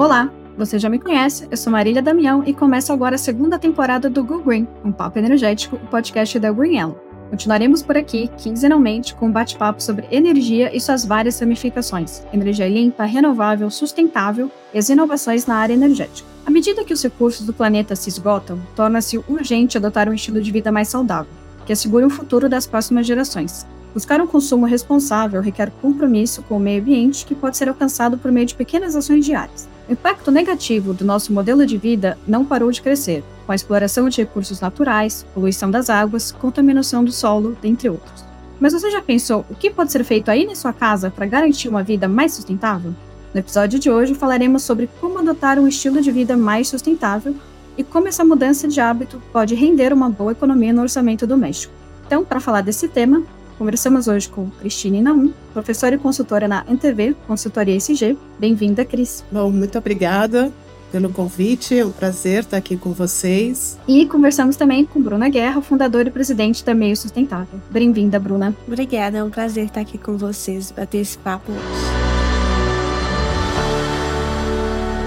Olá, você já me conhece, eu sou Marília Damião e começo agora a segunda temporada do Go Green, um papo energético, o podcast da Green Yellow. Continuaremos por aqui, quinzenalmente, com um bate-papo sobre energia e suas várias ramificações, energia limpa, renovável, sustentável e as inovações na área energética. À medida que os recursos do planeta se esgotam, torna-se urgente adotar um estilo de vida mais saudável, que assegure o futuro das próximas gerações. Buscar um consumo responsável requer compromisso com o meio ambiente que pode ser alcançado por meio de pequenas ações diárias. O impacto negativo do nosso modelo de vida não parou de crescer, com a exploração de recursos naturais, poluição das águas, contaminação do solo, dentre outros. Mas você já pensou o que pode ser feito aí na sua casa para garantir uma vida mais sustentável? No episódio de hoje falaremos sobre como adotar um estilo de vida mais sustentável e como essa mudança de hábito pode render uma boa economia no orçamento doméstico. Então, para falar desse tema, Conversamos hoje com Cristine Naum, professora e consultora na NTV Consultoria SG. Bem-vinda, Cris. Bom, muito obrigada pelo convite, é um prazer estar aqui com vocês. E conversamos também com Bruna Guerra, fundadora e presidente da Meio Sustentável. Bem-vinda, Bruna. Obrigada, é um prazer estar aqui com vocês, bater esse papo hoje.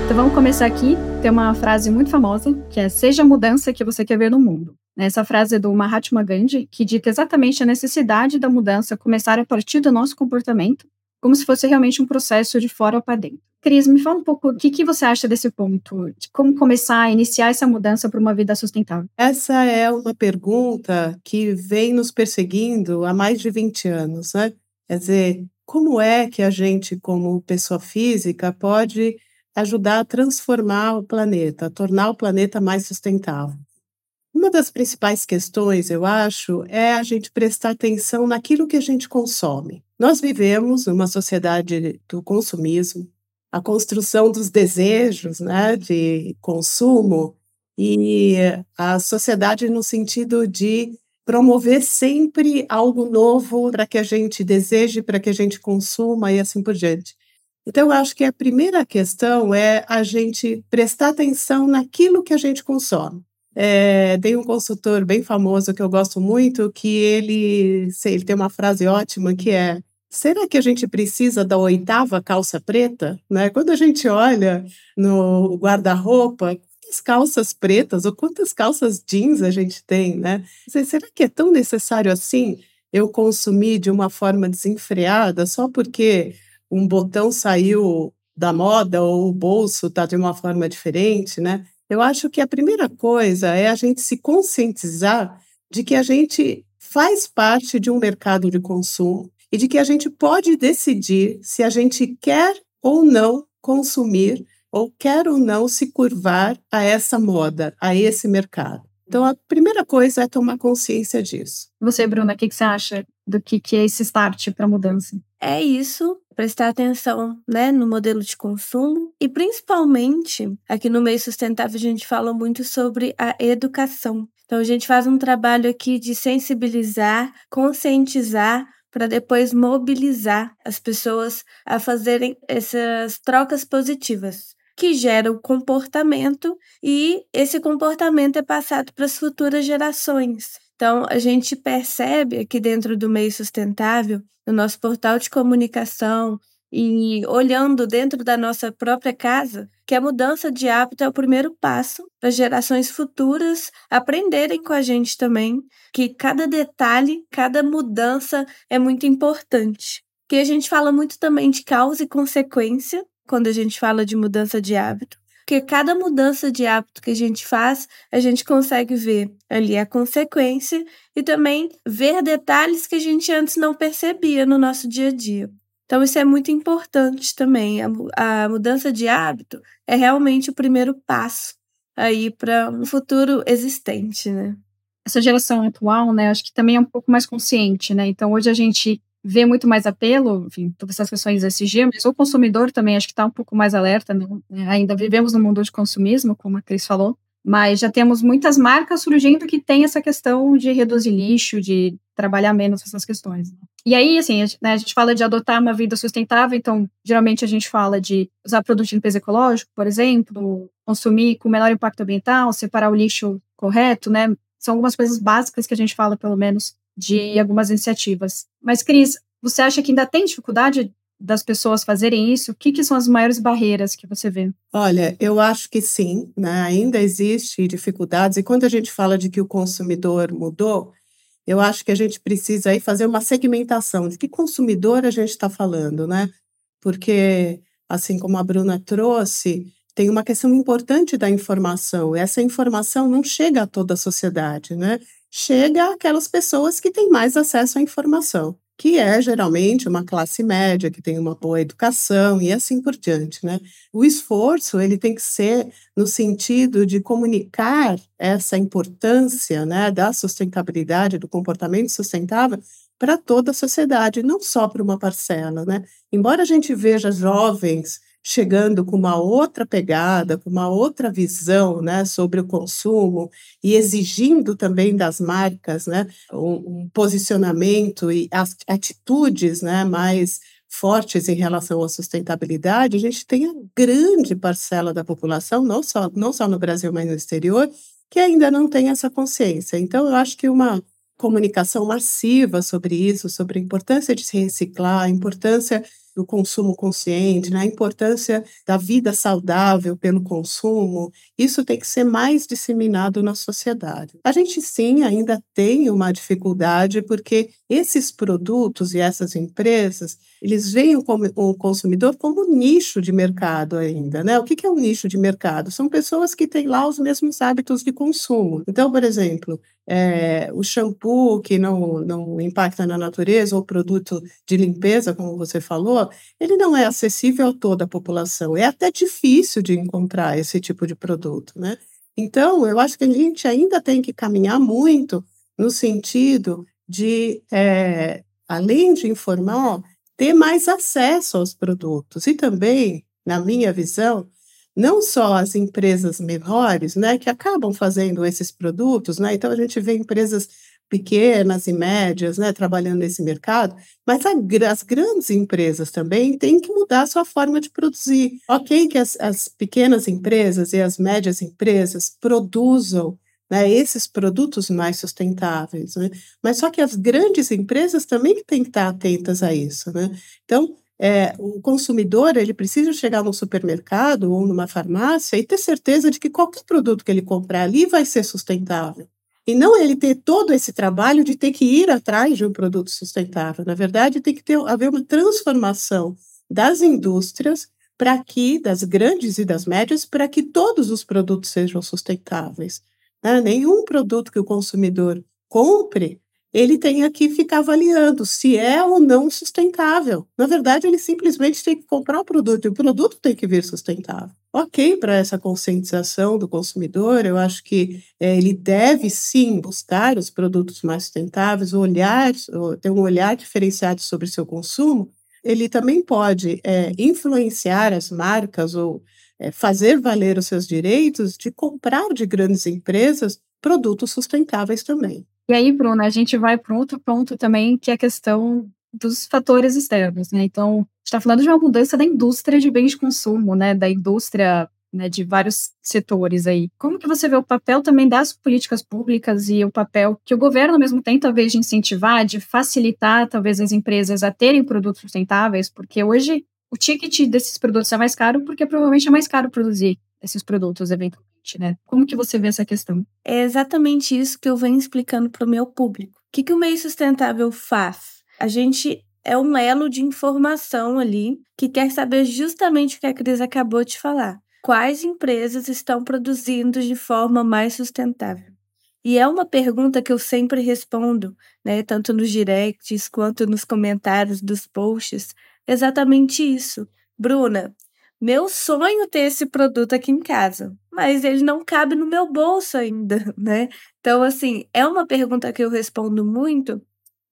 Então vamos começar aqui. Tem uma frase muito famosa, que é Seja a mudança que você quer ver no mundo. Essa frase é do Mahatma Gandhi, que dita exatamente a necessidade da mudança começar a partir do nosso comportamento, como se fosse realmente um processo de fora para dentro. Cris, me fala um pouco o que, que você acha desse ponto, de como começar a iniciar essa mudança para uma vida sustentável. Essa é uma pergunta que vem nos perseguindo há mais de 20 anos, né? Quer dizer, como é que a gente, como pessoa física, pode ajudar a transformar o planeta, a tornar o planeta mais sustentável? Uma das principais questões, eu acho, é a gente prestar atenção naquilo que a gente consome. Nós vivemos numa sociedade do consumismo, a construção dos desejos né, de consumo e a sociedade no sentido de promover sempre algo novo para que a gente deseje, para que a gente consuma e assim por diante. Então, eu acho que a primeira questão é a gente prestar atenção naquilo que a gente consome. É, tem um consultor bem famoso que eu gosto muito, que ele, ele tem uma frase ótima que é Será que a gente precisa da oitava calça preta? Né? Quando a gente olha no guarda-roupa, quantas calças pretas ou quantas calças jeans a gente tem, né? Será que é tão necessário assim eu consumir de uma forma desenfreada só porque um botão saiu da moda ou o bolso está de uma forma diferente, né? Eu acho que a primeira coisa é a gente se conscientizar de que a gente faz parte de um mercado de consumo e de que a gente pode decidir se a gente quer ou não consumir ou quer ou não se curvar a essa moda, a esse mercado. Então, a primeira coisa é tomar consciência disso. Você, Bruna, o que, que você acha do que, que é esse start para a mudança? É isso, prestar atenção né, no modelo de consumo e, principalmente, aqui no meio sustentável, a gente fala muito sobre a educação. Então, a gente faz um trabalho aqui de sensibilizar, conscientizar para depois mobilizar as pessoas a fazerem essas trocas positivas que gera o comportamento e esse comportamento é passado para as futuras gerações. Então, a gente percebe aqui dentro do meio sustentável, no nosso portal de comunicação e olhando dentro da nossa própria casa, que a mudança de hábito é o primeiro passo para gerações futuras aprenderem com a gente também, que cada detalhe, cada mudança é muito importante. Que a gente fala muito também de causa e consequência, quando a gente fala de mudança de hábito. Porque cada mudança de hábito que a gente faz, a gente consegue ver ali a consequência e também ver detalhes que a gente antes não percebia no nosso dia a dia. Então, isso é muito importante também. A, a mudança de hábito é realmente o primeiro passo aí para um futuro existente, né? Essa geração atual, né, acho que também é um pouco mais consciente, né? Então, hoje a gente vê muito mais apelo, enfim, todas essas questões SG, mas o consumidor também acho que está um pouco mais alerta, né? ainda vivemos no mundo de consumismo, como a Cris falou, mas já temos muitas marcas surgindo que tem essa questão de reduzir lixo, de trabalhar menos essas questões. E aí, assim, a gente, né, a gente fala de adotar uma vida sustentável, então, geralmente a gente fala de usar produtos de limpeza ecológico, por exemplo, consumir com menor impacto ambiental, separar o lixo correto, né? São algumas coisas básicas que a gente fala, pelo menos, de algumas iniciativas. Mas, Cris, você acha que ainda tem dificuldade das pessoas fazerem isso? O que, que são as maiores barreiras que você vê? Olha, eu acho que sim, né? ainda existe dificuldades, e quando a gente fala de que o consumidor mudou, eu acho que a gente precisa aí fazer uma segmentação de que consumidor a gente está falando, né? Porque, assim como a Bruna trouxe, tem uma questão importante da informação. Essa informação não chega a toda a sociedade, né? Chega àquelas pessoas que têm mais acesso à informação que é geralmente uma classe média que tem uma boa educação e assim por diante, né? O esforço ele tem que ser no sentido de comunicar essa importância, né, da sustentabilidade, do comportamento sustentável para toda a sociedade, não só para uma parcela, né? Embora a gente veja jovens chegando com uma outra pegada, com uma outra visão né, sobre o consumo e exigindo também das marcas né, um, um posicionamento e atitudes né, mais fortes em relação à sustentabilidade, a gente tem a grande parcela da população, não só, não só no Brasil, mas no exterior, que ainda não tem essa consciência. Então, eu acho que uma comunicação massiva sobre isso, sobre a importância de se reciclar, a importância do consumo consciente, né? importância da vida saudável pelo consumo, isso tem que ser mais disseminado na sociedade. A gente sim ainda tem uma dificuldade porque esses produtos e essas empresas, eles veem o consumidor como nicho de mercado ainda, né? O que é um nicho de mercado? São pessoas que têm lá os mesmos hábitos de consumo. Então, por exemplo, é, o shampoo que não, não impacta na natureza, ou produto de limpeza, como você falou, ele não é acessível a toda a população. É até difícil de encontrar esse tipo de produto, né? Então, eu acho que a gente ainda tem que caminhar muito no sentido de, é, além de informar, ter mais acesso aos produtos. E também, na minha visão, não só as empresas menores, né, que acabam fazendo esses produtos, né, então a gente vê empresas pequenas e médias, né, trabalhando nesse mercado, mas a, as grandes empresas também têm que mudar sua forma de produzir. Ok que as, as pequenas empresas e as médias empresas produzam né, esses produtos mais sustentáveis, né? mas só que as grandes empresas também têm que estar atentas a isso. Né? Então, é, o consumidor ele precisa chegar no supermercado ou numa farmácia e ter certeza de que qualquer produto que ele comprar ali vai ser sustentável. E não ele ter todo esse trabalho de ter que ir atrás de um produto sustentável. Na verdade, tem que ter, haver uma transformação das indústrias para que, das grandes e das médias, para que todos os produtos sejam sustentáveis. Né? Nenhum produto que o consumidor compre ele tenha que ficar avaliando se é ou não sustentável. Na verdade, ele simplesmente tem que comprar o produto e o produto tem que vir sustentável. Ok, para essa conscientização do consumidor, eu acho que é, ele deve sim buscar os produtos mais sustentáveis, olhar, ter um olhar diferenciado sobre seu consumo. Ele também pode é, influenciar as marcas ou fazer valer os seus direitos de comprar de grandes empresas produtos sustentáveis também. E aí, Bruna, a gente vai para outro ponto também, que é a questão dos fatores externos, né? Então, a gente está falando de uma mudança da indústria de bens de consumo, né? Da indústria né, de vários setores aí. Como que você vê o papel também das políticas públicas e o papel que o governo mesmo tem, talvez, de incentivar, de facilitar, talvez, as empresas a terem produtos sustentáveis? Porque hoje o ticket desses produtos é mais caro porque provavelmente é mais caro produzir esses produtos eventualmente né? Como que você vê essa questão? É exatamente isso que eu venho explicando para o meu público. O que, que o meio sustentável faz? A gente é um elo de informação ali que quer saber justamente o que a Cris acabou de falar. Quais empresas estão produzindo de forma mais sustentável? E é uma pergunta que eu sempre respondo, né, tanto nos directs quanto nos comentários dos posts, exatamente isso. Bruna, meu sonho ter esse produto aqui em casa, mas ele não cabe no meu bolso ainda, né? Então, assim, é uma pergunta que eu respondo muito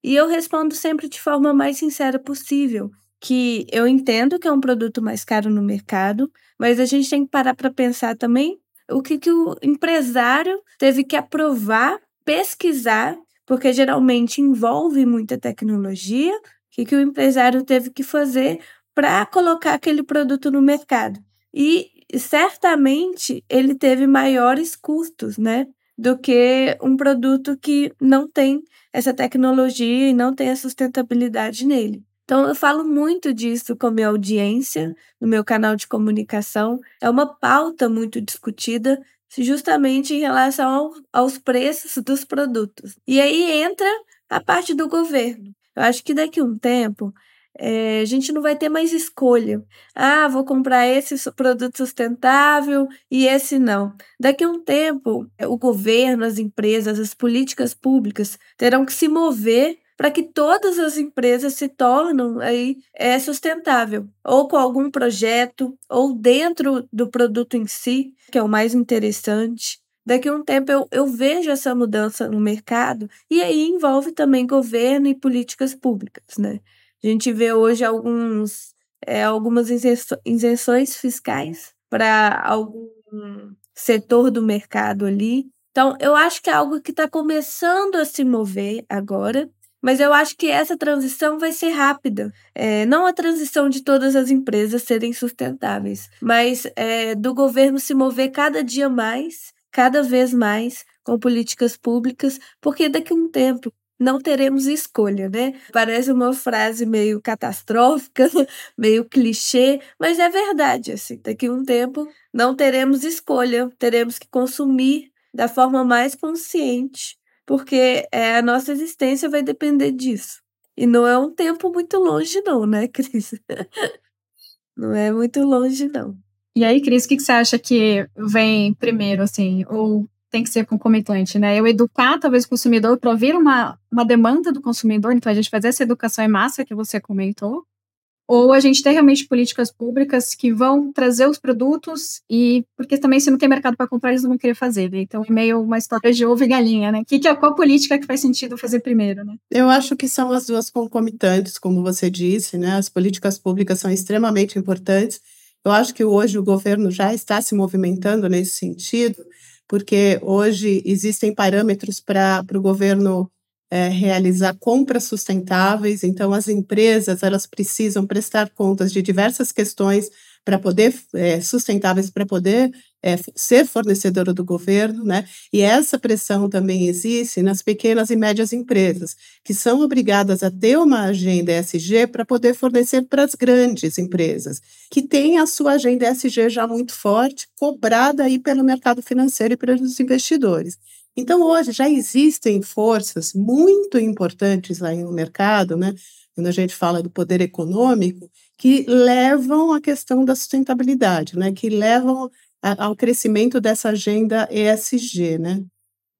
e eu respondo sempre de forma mais sincera possível. Que eu entendo que é um produto mais caro no mercado, mas a gente tem que parar para pensar também o que, que o empresário teve que aprovar, pesquisar, porque geralmente envolve muita tecnologia, o que, que o empresário teve que fazer para colocar aquele produto no mercado. E certamente ele teve maiores custos, né? Do que um produto que não tem essa tecnologia e não tem a sustentabilidade nele. Então, eu falo muito disso com a minha audiência, no meu canal de comunicação. É uma pauta muito discutida, justamente em relação ao, aos preços dos produtos. E aí entra a parte do governo. Eu acho que daqui a um tempo é, a gente não vai ter mais escolha. Ah, vou comprar esse produto sustentável e esse não. Daqui a um tempo, o governo, as empresas, as políticas públicas terão que se mover para que todas as empresas se tornem aí é sustentável, ou com algum projeto, ou dentro do produto em si, que é o mais interessante. Daqui a um tempo eu, eu vejo essa mudança no mercado, e aí envolve também governo e políticas públicas, né? A gente vê hoje alguns, é, algumas isenções fiscais para algum setor do mercado ali. Então, eu acho que é algo que está começando a se mover agora, mas eu acho que essa transição vai ser rápida. É, não a transição de todas as empresas serem sustentáveis, mas é, do governo se mover cada dia mais, cada vez mais, com políticas públicas, porque daqui a um tempo não teremos escolha, né? Parece uma frase meio catastrófica, meio clichê, mas é verdade. Assim, daqui a um tempo não teremos escolha, teremos que consumir da forma mais consciente porque é, a nossa existência vai depender disso. E não é um tempo muito longe, não, né, Cris? não é muito longe, não. E aí, Cris, o que, que você acha que vem primeiro, assim, ou tem que ser concomitante, né? Eu educar, talvez, o consumidor para ouvir uma, uma demanda do consumidor, então a gente fazer essa educação em massa que você comentou, ou a gente ter realmente políticas públicas que vão trazer os produtos e porque também se não tem mercado para comprar eles não vão querer fazer, né? então é meio uma história de ovo e galinha, né? Que, que é qual política que faz sentido fazer primeiro, né? Eu acho que são as duas concomitantes, como você disse, né? As políticas públicas são extremamente importantes. Eu acho que hoje o governo já está se movimentando nesse sentido, porque hoje existem parâmetros para o governo é, realizar compras sustentáveis. Então, as empresas elas precisam prestar contas de diversas questões para poder é, sustentáveis para poder é, ser fornecedora do governo, né? E essa pressão também existe nas pequenas e médias empresas, que são obrigadas a ter uma agenda ESG para poder fornecer para as grandes empresas, que têm a sua agenda ESG já muito forte, cobrada aí pelo mercado financeiro e pelos investidores. Então, hoje já existem forças muito importantes lá no mercado, né? quando a gente fala do poder econômico, que levam a questão da sustentabilidade, né? que levam a, ao crescimento dessa agenda ESG. Né?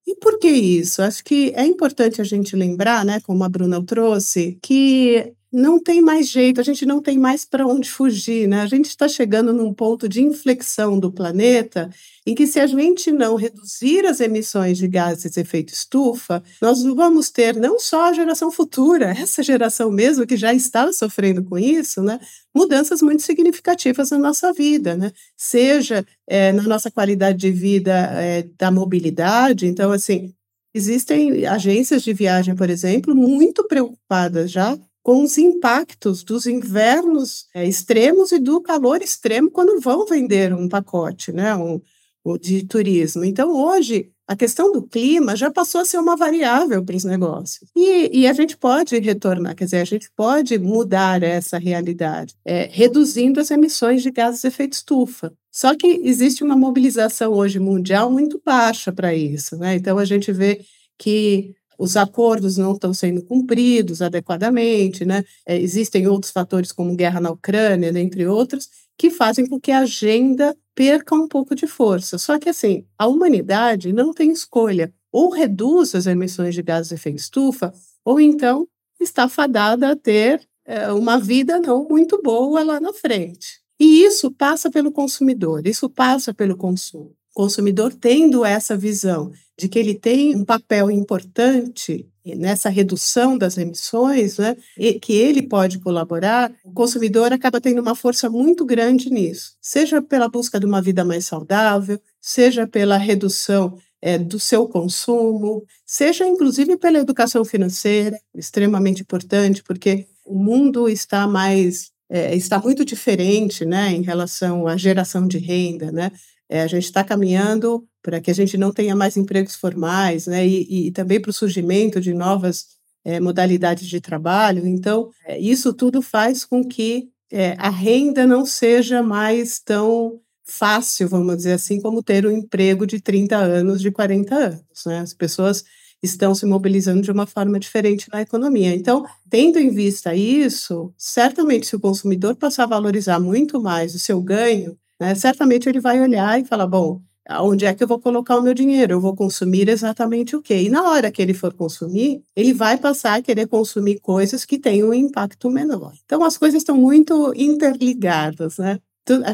E por que isso? Acho que é importante a gente lembrar, né, como a Bruna trouxe, que não tem mais jeito, a gente não tem mais para onde fugir, né? A gente está chegando num ponto de inflexão do planeta em que, se a gente não reduzir as emissões de gases de efeito estufa, nós vamos ter não só a geração futura, essa geração mesmo que já está sofrendo com isso, né? Mudanças muito significativas na nossa vida, né? Seja é, na nossa qualidade de vida é, da mobilidade, então, assim. Existem agências de viagem, por exemplo, muito preocupadas já com os impactos dos invernos é, extremos e do calor extremo quando vão vender um pacote né, um, de turismo. Então, hoje, a questão do clima já passou a ser uma variável para os negócios. E, e, a gente pode retornar, quer dizer, a gente pode mudar essa realidade, é, reduzindo as emissões de gases de efeito estufa. Só que existe uma mobilização hoje mundial muito baixa para isso. Né? Então, a gente vê que os acordos não estão sendo cumpridos adequadamente, né? É, existem outros fatores, como guerra na Ucrânia, entre outros, que fazem com que a agenda perca um pouco de força. Só que, assim, a humanidade não tem escolha. Ou reduz as emissões de gases de efeito estufa, ou então está fadada a ter é, uma vida não muito boa lá na frente. E isso passa pelo consumidor, isso passa pelo consumo consumidor tendo essa visão de que ele tem um papel importante nessa redução das emissões, né, e que ele pode colaborar, o consumidor acaba tendo uma força muito grande nisso, seja pela busca de uma vida mais saudável, seja pela redução é, do seu consumo, seja inclusive pela educação financeira, extremamente importante, porque o mundo está mais é, está muito diferente, né, em relação à geração de renda, né? É, a gente está caminhando para que a gente não tenha mais empregos formais, né? E, e também para o surgimento de novas é, modalidades de trabalho. Então, é, isso tudo faz com que é, a renda não seja mais tão fácil, vamos dizer assim, como ter um emprego de 30 anos, de 40 anos. Né? As pessoas estão se mobilizando de uma forma diferente na economia. Então, tendo em vista isso, certamente se o consumidor passar a valorizar muito mais o seu ganho, né, certamente ele vai olhar e falar, bom, onde é que eu vou colocar o meu dinheiro? Eu vou consumir exatamente o quê? E na hora que ele for consumir, ele vai passar a querer consumir coisas que têm um impacto menor. Então, as coisas estão muito interligadas, né?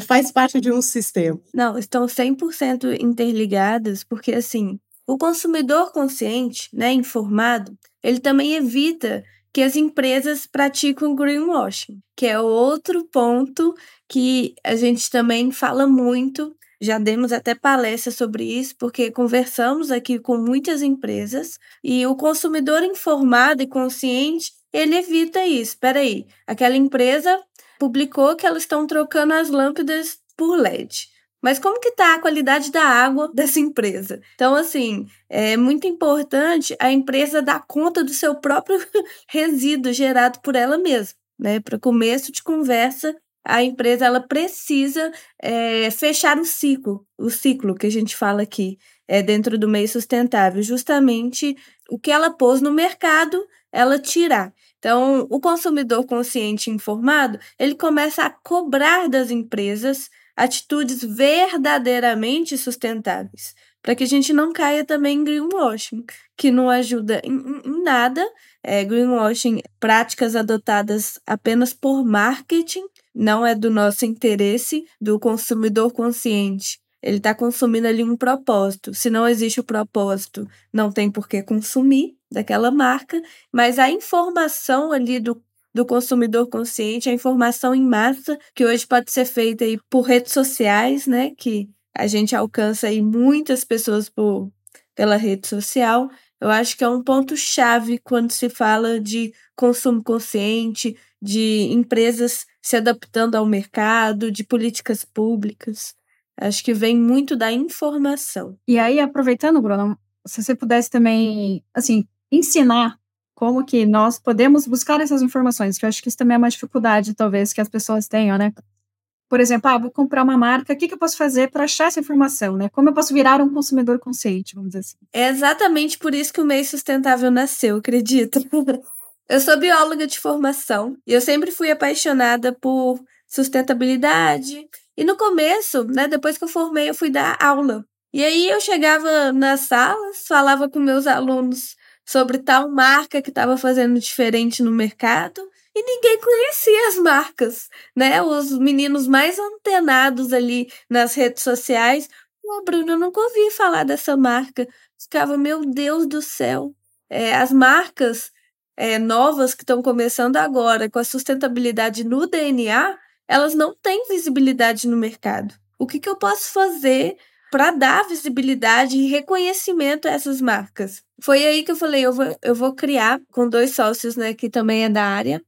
Faz parte de um sistema. Não, estão 100% interligadas, porque assim, o consumidor consciente, né, informado, ele também evita que as empresas praticam greenwashing, que é outro ponto que a gente também fala muito. Já demos até palestra sobre isso, porque conversamos aqui com muitas empresas e o consumidor informado e consciente, ele evita isso. Espera aí, aquela empresa publicou que elas estão trocando as lâmpadas por LED. Mas como que está a qualidade da água dessa empresa? Então, assim, é muito importante a empresa dar conta do seu próprio resíduo gerado por ela mesma. Né? Para começo de conversa, a empresa ela precisa é, fechar o ciclo, o ciclo que a gente fala aqui, é, dentro do meio sustentável, justamente o que ela pôs no mercado, ela tirar. Então, o consumidor consciente e informado, ele começa a cobrar das empresas atitudes verdadeiramente sustentáveis, para que a gente não caia também em greenwashing, que não ajuda em, em nada. É, greenwashing, práticas adotadas apenas por marketing, não é do nosso interesse, do consumidor consciente. Ele está consumindo ali um propósito. Se não existe o propósito, não tem por que consumir daquela marca, mas a informação ali do do consumidor consciente, a informação em massa, que hoje pode ser feita aí por redes sociais, né? Que a gente alcança aí muitas pessoas por, pela rede social. Eu acho que é um ponto-chave quando se fala de consumo consciente, de empresas se adaptando ao mercado, de políticas públicas. Acho que vem muito da informação. E aí, aproveitando, Bruno, se você pudesse também, assim, ensinar como que nós podemos buscar essas informações, que eu acho que isso também é uma dificuldade, talvez, que as pessoas tenham, né? Por exemplo, ah, vou comprar uma marca, o que, que eu posso fazer para achar essa informação, né? Como eu posso virar um consumidor consciente, vamos dizer assim. É exatamente por isso que o meio sustentável nasceu, acredito. eu sou bióloga de formação e eu sempre fui apaixonada por sustentabilidade. E no começo, né, depois que eu formei, eu fui dar aula. E aí eu chegava nas salas, falava com meus alunos sobre tal marca que estava fazendo diferente no mercado e ninguém conhecia as marcas, né? Os meninos mais antenados ali nas redes sociais. Pô, Bruno, eu nunca ouvi falar dessa marca. Ficava, meu Deus do céu. É, as marcas é, novas que estão começando agora com a sustentabilidade no DNA, elas não têm visibilidade no mercado. O que, que eu posso fazer para dar visibilidade e reconhecimento a essas marcas. Foi aí que eu falei, eu vou, eu vou criar com dois sócios, né, que também é da área,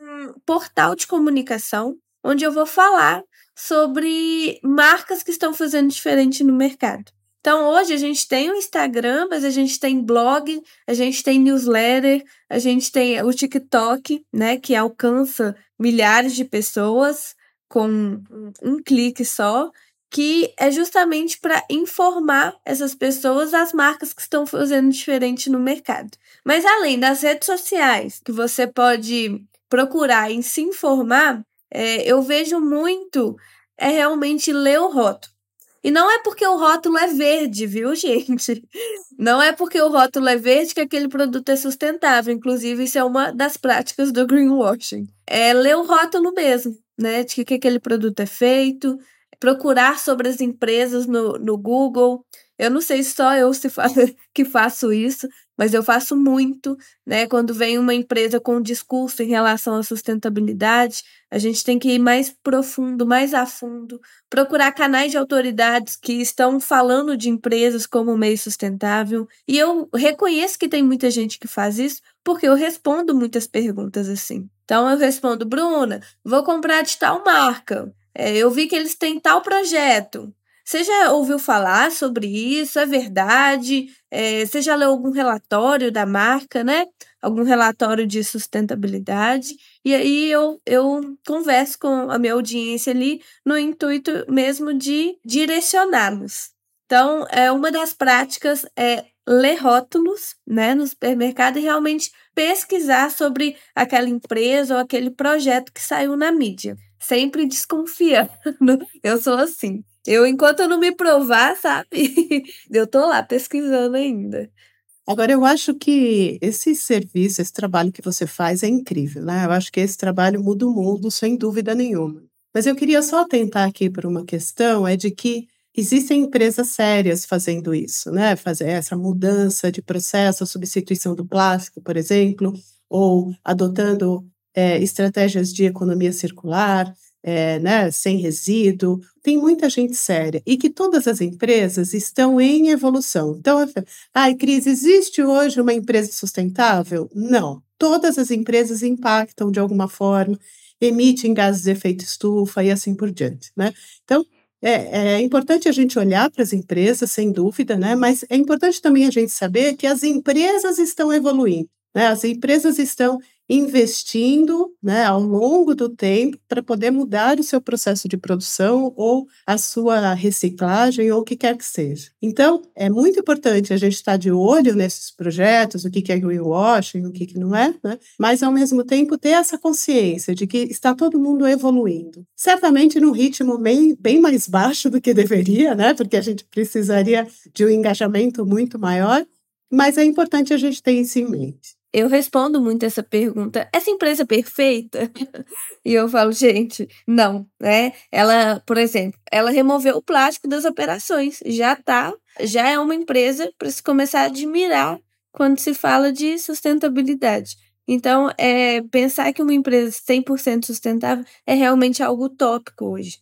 um portal de comunicação onde eu vou falar sobre marcas que estão fazendo diferente no mercado. Então, hoje a gente tem o Instagram, mas a gente tem blog, a gente tem newsletter, a gente tem o TikTok, né, que alcança milhares de pessoas com um, um clique só que é justamente para informar essas pessoas as marcas que estão fazendo diferente no mercado. Mas além das redes sociais, que você pode procurar e se informar, é, eu vejo muito é realmente ler o rótulo. E não é porque o rótulo é verde, viu, gente? Não é porque o rótulo é verde que aquele produto é sustentável. Inclusive, isso é uma das práticas do greenwashing. É ler o rótulo mesmo, né? De que aquele produto é feito, procurar sobre as empresas no, no Google. Eu não sei se só eu se fa que faço isso, mas eu faço muito, né? Quando vem uma empresa com um discurso em relação à sustentabilidade, a gente tem que ir mais profundo, mais a fundo, procurar canais de autoridades que estão falando de empresas como meio sustentável. E eu reconheço que tem muita gente que faz isso, porque eu respondo muitas perguntas assim. Então eu respondo, Bruna, vou comprar de tal marca. É, eu vi que eles têm tal projeto. Você já ouviu falar sobre isso? É verdade? É, você já leu algum relatório da marca, né? algum relatório de sustentabilidade, e aí eu, eu converso com a minha audiência ali no intuito mesmo de direcioná-los. Então, é uma das práticas é ler rótulos né, no supermercado e realmente pesquisar sobre aquela empresa ou aquele projeto que saiu na mídia. Sempre desconfiando. Eu sou assim. Eu, enquanto eu não me provar, sabe? Eu tô lá pesquisando ainda. Agora, eu acho que esse serviço, esse trabalho que você faz é incrível, né? Eu acho que esse trabalho muda o mundo, sem dúvida nenhuma. Mas eu queria só atentar aqui para uma questão, é de que existem empresas sérias fazendo isso, né? Fazer essa mudança de processo, a substituição do plástico, por exemplo, ou adotando é, estratégias de economia circular, é, né, sem resíduo. Tem muita gente séria e que todas as empresas estão em evolução. Então, ai, Cris, existe hoje uma empresa sustentável? Não. Todas as empresas impactam de alguma forma, emitem gases de efeito estufa e assim por diante, né? Então, é, é importante a gente olhar para as empresas, sem dúvida, né? Mas é importante também a gente saber que as empresas estão evoluindo. Né? As empresas estão investindo né, ao longo do tempo para poder mudar o seu processo de produção ou a sua reciclagem ou o que quer que seja. Então, é muito importante a gente estar de olho nesses projetos, o que é greenwashing, o que, que não é, né? mas ao mesmo tempo ter essa consciência de que está todo mundo evoluindo. Certamente num ritmo bem, bem mais baixo do que deveria, né? porque a gente precisaria de um engajamento muito maior, mas é importante a gente ter isso em mente eu respondo muito essa pergunta: essa empresa é perfeita? e eu falo, gente, não, né? Ela, por exemplo, ela removeu o plástico das operações, já tá, já é uma empresa para se começar a admirar quando se fala de sustentabilidade. Então, é, pensar que uma empresa 100% sustentável é realmente algo utópico hoje.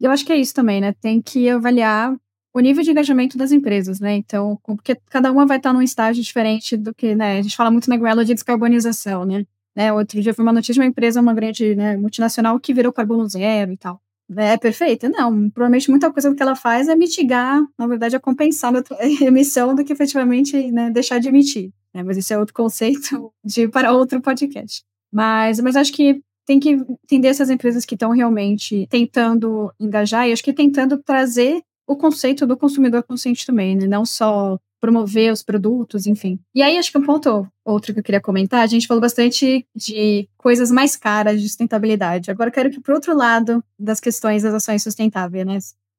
Eu acho que é isso também, né? Tem que avaliar o nível de engajamento das empresas, né? Então, porque cada uma vai estar num estágio diferente do que, né? A gente fala muito na Grela de descarbonização, né? né? Outro dia foi uma notícia de uma empresa, uma grande né, multinacional que virou carbono zero e tal. É perfeita? Não, provavelmente muita coisa que ela faz é mitigar, na verdade, é compensar a emissão do que efetivamente né, deixar de emitir. Né? Mas isso é outro conceito de para outro podcast. Mas, mas acho que tem que entender essas empresas que estão realmente tentando engajar e acho que tentando trazer o conceito do consumidor consciente também, né? Não só promover os produtos, enfim. E aí, acho que um ponto outro que eu queria comentar, a gente falou bastante de coisas mais caras de sustentabilidade. Agora quero que para outro lado das questões das ações sustentáveis, né?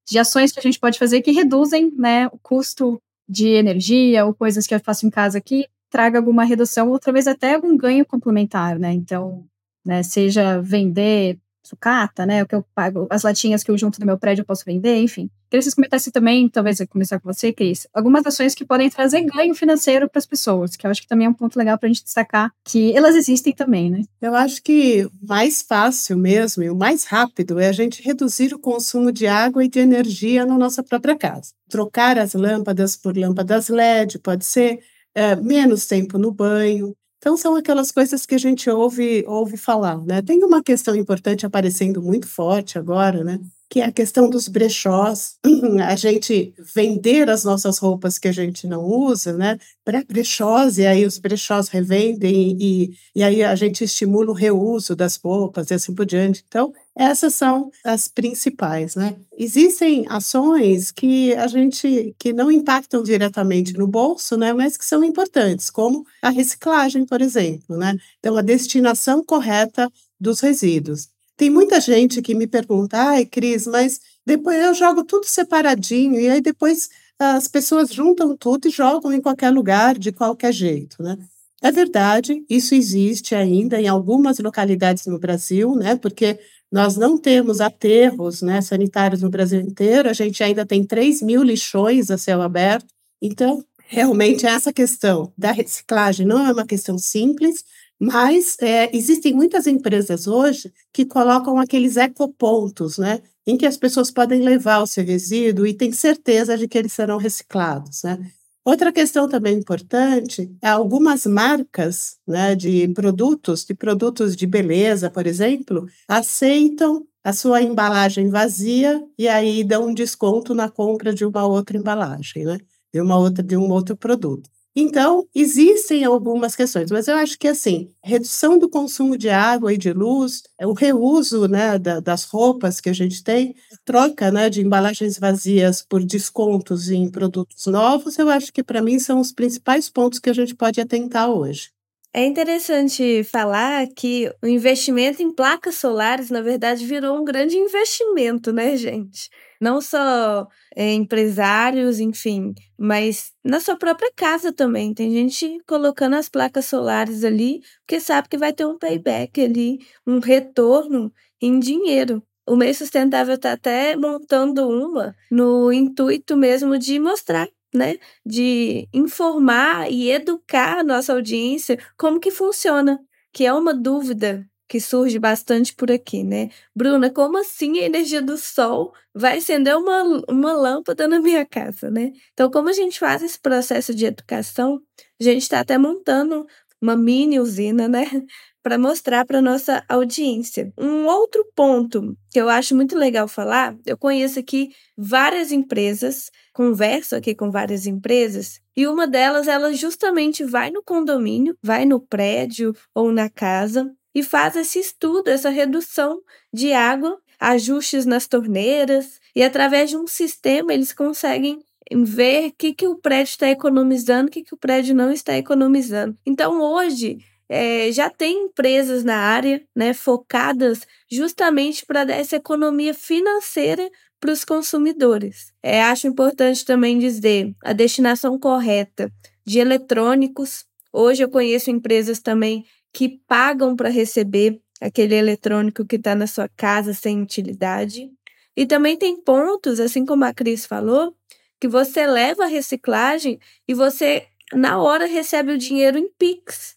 De ações que a gente pode fazer que reduzem, né, o custo de energia ou coisas que eu faço em casa que traga alguma redução ou talvez até algum ganho complementar, né? Então, né, seja vender sucata, né? O que eu pago, as latinhas que eu junto no meu prédio eu posso vender, enfim. Queria que vocês comentassem também, talvez eu começar com você, Cris, algumas ações que podem trazer ganho financeiro para as pessoas, que eu acho que também é um ponto legal para a gente destacar que elas existem também, né? Eu acho que mais fácil mesmo e o mais rápido é a gente reduzir o consumo de água e de energia na nossa própria casa. Trocar as lâmpadas por lâmpadas LED, pode ser é, menos tempo no banho, então, são aquelas coisas que a gente ouve, ouve falar, né? Tem uma questão importante aparecendo muito forte agora, né? Que é a questão dos brechós, a gente vender as nossas roupas que a gente não usa, né? Para brechós, e aí os brechós revendem, e, e aí a gente estimula o reuso das roupas e assim por diante. Então, essas são as principais, né? Existem ações que a gente que não impactam diretamente no bolso, né, mas que são importantes, como a reciclagem, por exemplo, né? Então a destinação correta dos resíduos. Tem muita gente que me pergunta: "Ai, Cris, mas depois eu jogo tudo separadinho e aí depois as pessoas juntam tudo e jogam em qualquer lugar, de qualquer jeito, né?" É verdade, isso existe ainda em algumas localidades no Brasil, né? Porque nós não temos aterros né, sanitários no Brasil inteiro, a gente ainda tem 3 mil lixões a céu aberto. Então, realmente, essa questão da reciclagem não é uma questão simples, mas é, existem muitas empresas hoje que colocam aqueles ecopontos, né? Em que as pessoas podem levar o seu resíduo e tem certeza de que eles serão reciclados, né? Outra questão também importante é algumas marcas né, de produtos, de produtos de beleza, por exemplo, aceitam a sua embalagem vazia e aí dão um desconto na compra de uma outra embalagem, né? De uma outra de um outro produto. Então, existem algumas questões, mas eu acho que, assim, redução do consumo de água e de luz, é o reuso né, da, das roupas que a gente tem, troca né, de embalagens vazias por descontos em produtos novos, eu acho que, para mim, são os principais pontos que a gente pode atentar hoje. É interessante falar que o investimento em placas solares, na verdade, virou um grande investimento, né, gente? Não só é, empresários, enfim, mas na sua própria casa também. Tem gente colocando as placas solares ali, porque sabe que vai ter um payback ali, um retorno em dinheiro. O meio sustentável está até montando uma no intuito mesmo de mostrar né, de informar e educar a nossa audiência como que funciona, que é uma dúvida que surge bastante por aqui, né? Bruna, como assim a energia do sol vai acender uma, uma lâmpada na minha casa, né? Então, como a gente faz esse processo de educação, a gente está até montando uma mini usina, né? Para mostrar para nossa audiência. Um outro ponto que eu acho muito legal falar, eu conheço aqui várias empresas, converso aqui com várias empresas, e uma delas, ela justamente vai no condomínio, vai no prédio ou na casa e faz esse estudo, essa redução de água, ajustes nas torneiras, e através de um sistema eles conseguem ver o que, que o prédio está economizando, o que, que o prédio não está economizando. Então, hoje, é, já tem empresas na área né, focadas justamente para dar essa economia financeira para os consumidores. É, acho importante também dizer a destinação correta de eletrônicos. Hoje eu conheço empresas também que pagam para receber aquele eletrônico que está na sua casa sem utilidade. E também tem pontos, assim como a Cris falou, que você leva a reciclagem e você, na hora, recebe o dinheiro em Pix.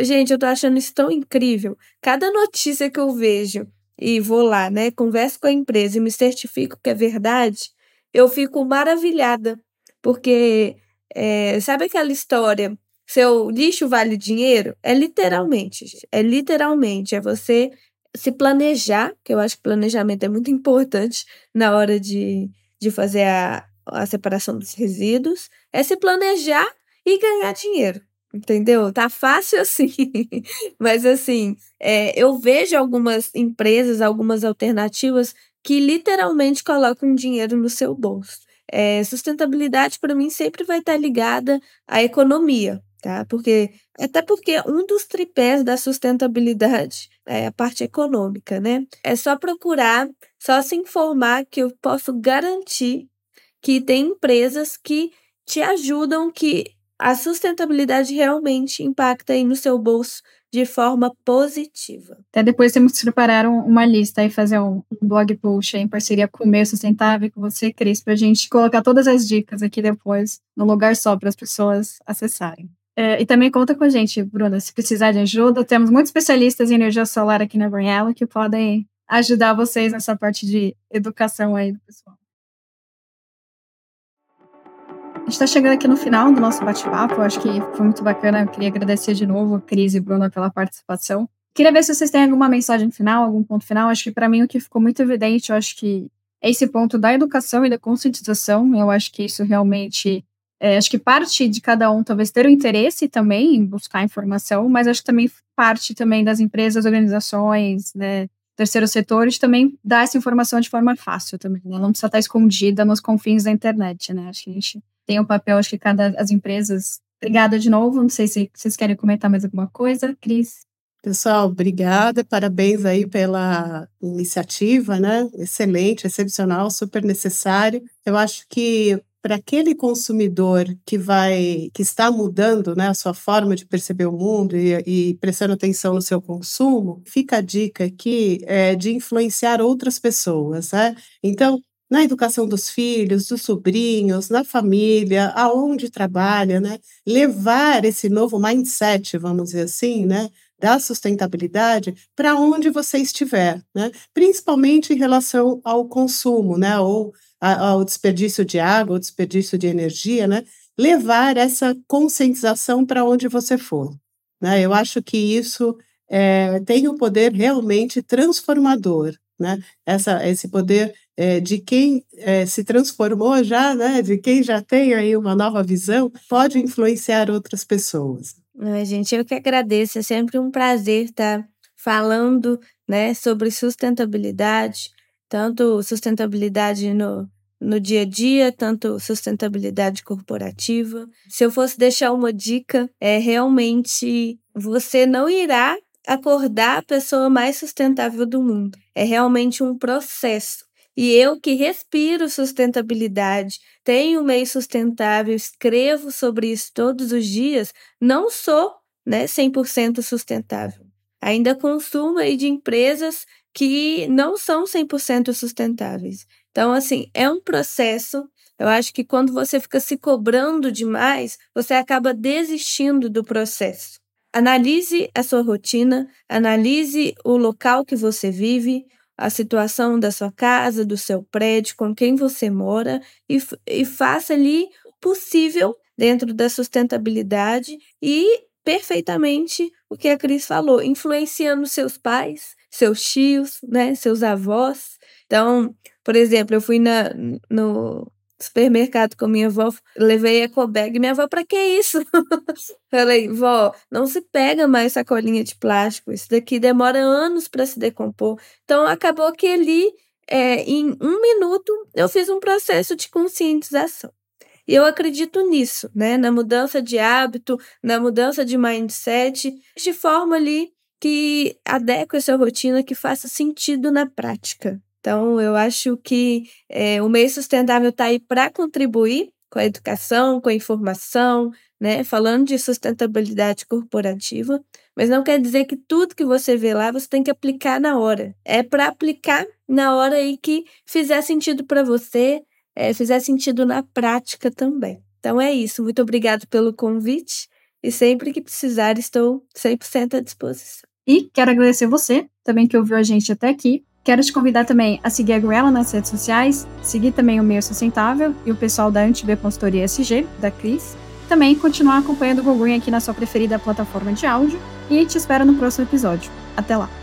Gente, eu tô achando isso tão incrível. Cada notícia que eu vejo e vou lá, né, converso com a empresa e me certifico que é verdade, eu fico maravilhada. Porque, é, sabe aquela história seu lixo vale dinheiro? É literalmente, é literalmente, é você se planejar, que eu acho que planejamento é muito importante na hora de, de fazer a, a separação dos resíduos, é se planejar e ganhar dinheiro. Entendeu? Tá fácil assim. Mas assim, é, eu vejo algumas empresas, algumas alternativas que literalmente colocam dinheiro no seu bolso. É, sustentabilidade, para mim, sempre vai estar ligada à economia tá? Porque até porque um dos tripés da sustentabilidade é a parte econômica, né? É só procurar, só se informar que eu posso garantir que tem empresas que te ajudam que a sustentabilidade realmente impacta aí no seu bolso de forma positiva. Até depois temos que preparar uma lista e fazer um, blog post em parceria com o Meio Sustentável com você, Cris, para a gente colocar todas as dicas aqui depois no lugar só para as pessoas acessarem. É, e também conta com a gente, Bruna, se precisar de ajuda. Temos muitos especialistas em energia solar aqui na Brunello que podem ajudar vocês nessa parte de educação aí do pessoal. A gente está chegando aqui no final do nosso bate-papo. Acho que foi muito bacana. Eu queria agradecer de novo a Cris e Bruna pela participação. Queria ver se vocês têm alguma mensagem final, algum ponto final. Acho que para mim o que ficou muito evidente, eu acho que é esse ponto da educação e da conscientização. Eu acho que isso realmente é, acho que parte de cada um talvez ter o interesse também em buscar informação, mas acho que também parte também das empresas, organizações, né, terceiros setores também dar essa informação de forma fácil também, né? não precisa estar escondida nos confins da internet, né? Acho que a gente tem o um papel, acho que cada as empresas. Obrigada de novo. Não sei se vocês querem comentar mais alguma coisa, Cris. Pessoal, obrigada, parabéns aí pela iniciativa, né? Excelente, excepcional, super necessário. Eu acho que para aquele consumidor que vai, que está mudando, né, a sua forma de perceber o mundo e, e prestando atenção no seu consumo, fica a dica aqui é, de influenciar outras pessoas, né? Então, na educação dos filhos, dos sobrinhos, na família, aonde trabalha, né? Levar esse novo mindset, vamos dizer assim, né? Da sustentabilidade para onde você estiver, né? Principalmente em relação ao consumo, né? Ou ao desperdício de água, ao desperdício de energia, né? levar essa conscientização para onde você for. Né? Eu acho que isso é, tem um poder realmente transformador. né? Essa, esse poder é, de quem é, se transformou já, né? De quem já tem aí uma nova visão, pode influenciar outras pessoas. Ai, gente, eu que agradeço. É sempre um prazer estar falando, né, sobre sustentabilidade, tanto sustentabilidade no, no dia a dia, tanto sustentabilidade corporativa. Se eu fosse deixar uma dica, é realmente você não irá acordar a pessoa mais sustentável do mundo. É realmente um processo. E eu que respiro sustentabilidade, tenho meio sustentável, escrevo sobre isso todos os dias, não sou né, 100% sustentável. Ainda consumo aí de empresas que não são 100% sustentáveis. Então, assim, é um processo. Eu acho que quando você fica se cobrando demais, você acaba desistindo do processo. Analise a sua rotina, analise o local que você vive, a situação da sua casa, do seu prédio, com quem você mora e, e faça ali o possível dentro da sustentabilidade e perfeitamente o que a Cris falou, influenciando seus pais, seus tios, né, seus avós. Então, por exemplo, eu fui na, no supermercado com minha avó, levei ecobag. Minha avó, para que isso? Falei, vó, não se pega mais sacolinha de plástico. Isso daqui demora anos para se decompor. Então, acabou que ali, é, em um minuto, eu fiz um processo de conscientização. E eu acredito nisso, né? Na mudança de hábito, na mudança de mindset, de forma ali que adeque a sua rotina, que faça sentido na prática. Então, eu acho que é, o meio sustentável está aí para contribuir com a educação, com a informação, né? Falando de sustentabilidade corporativa, mas não quer dizer que tudo que você vê lá você tem que aplicar na hora. É para aplicar na hora aí que fizer sentido para você, é, fizer sentido na prática também. Então é isso. Muito obrigado pelo convite e sempre que precisar estou 100% à disposição. E quero agradecer você também que ouviu a gente até aqui. Quero te convidar também a seguir a Gruela nas redes sociais, seguir também o Meio Sustentável e o pessoal da Antib Consultoria SG, da Cris. Também continuar acompanhando o Google aqui na sua preferida plataforma de áudio e te espero no próximo episódio. Até lá!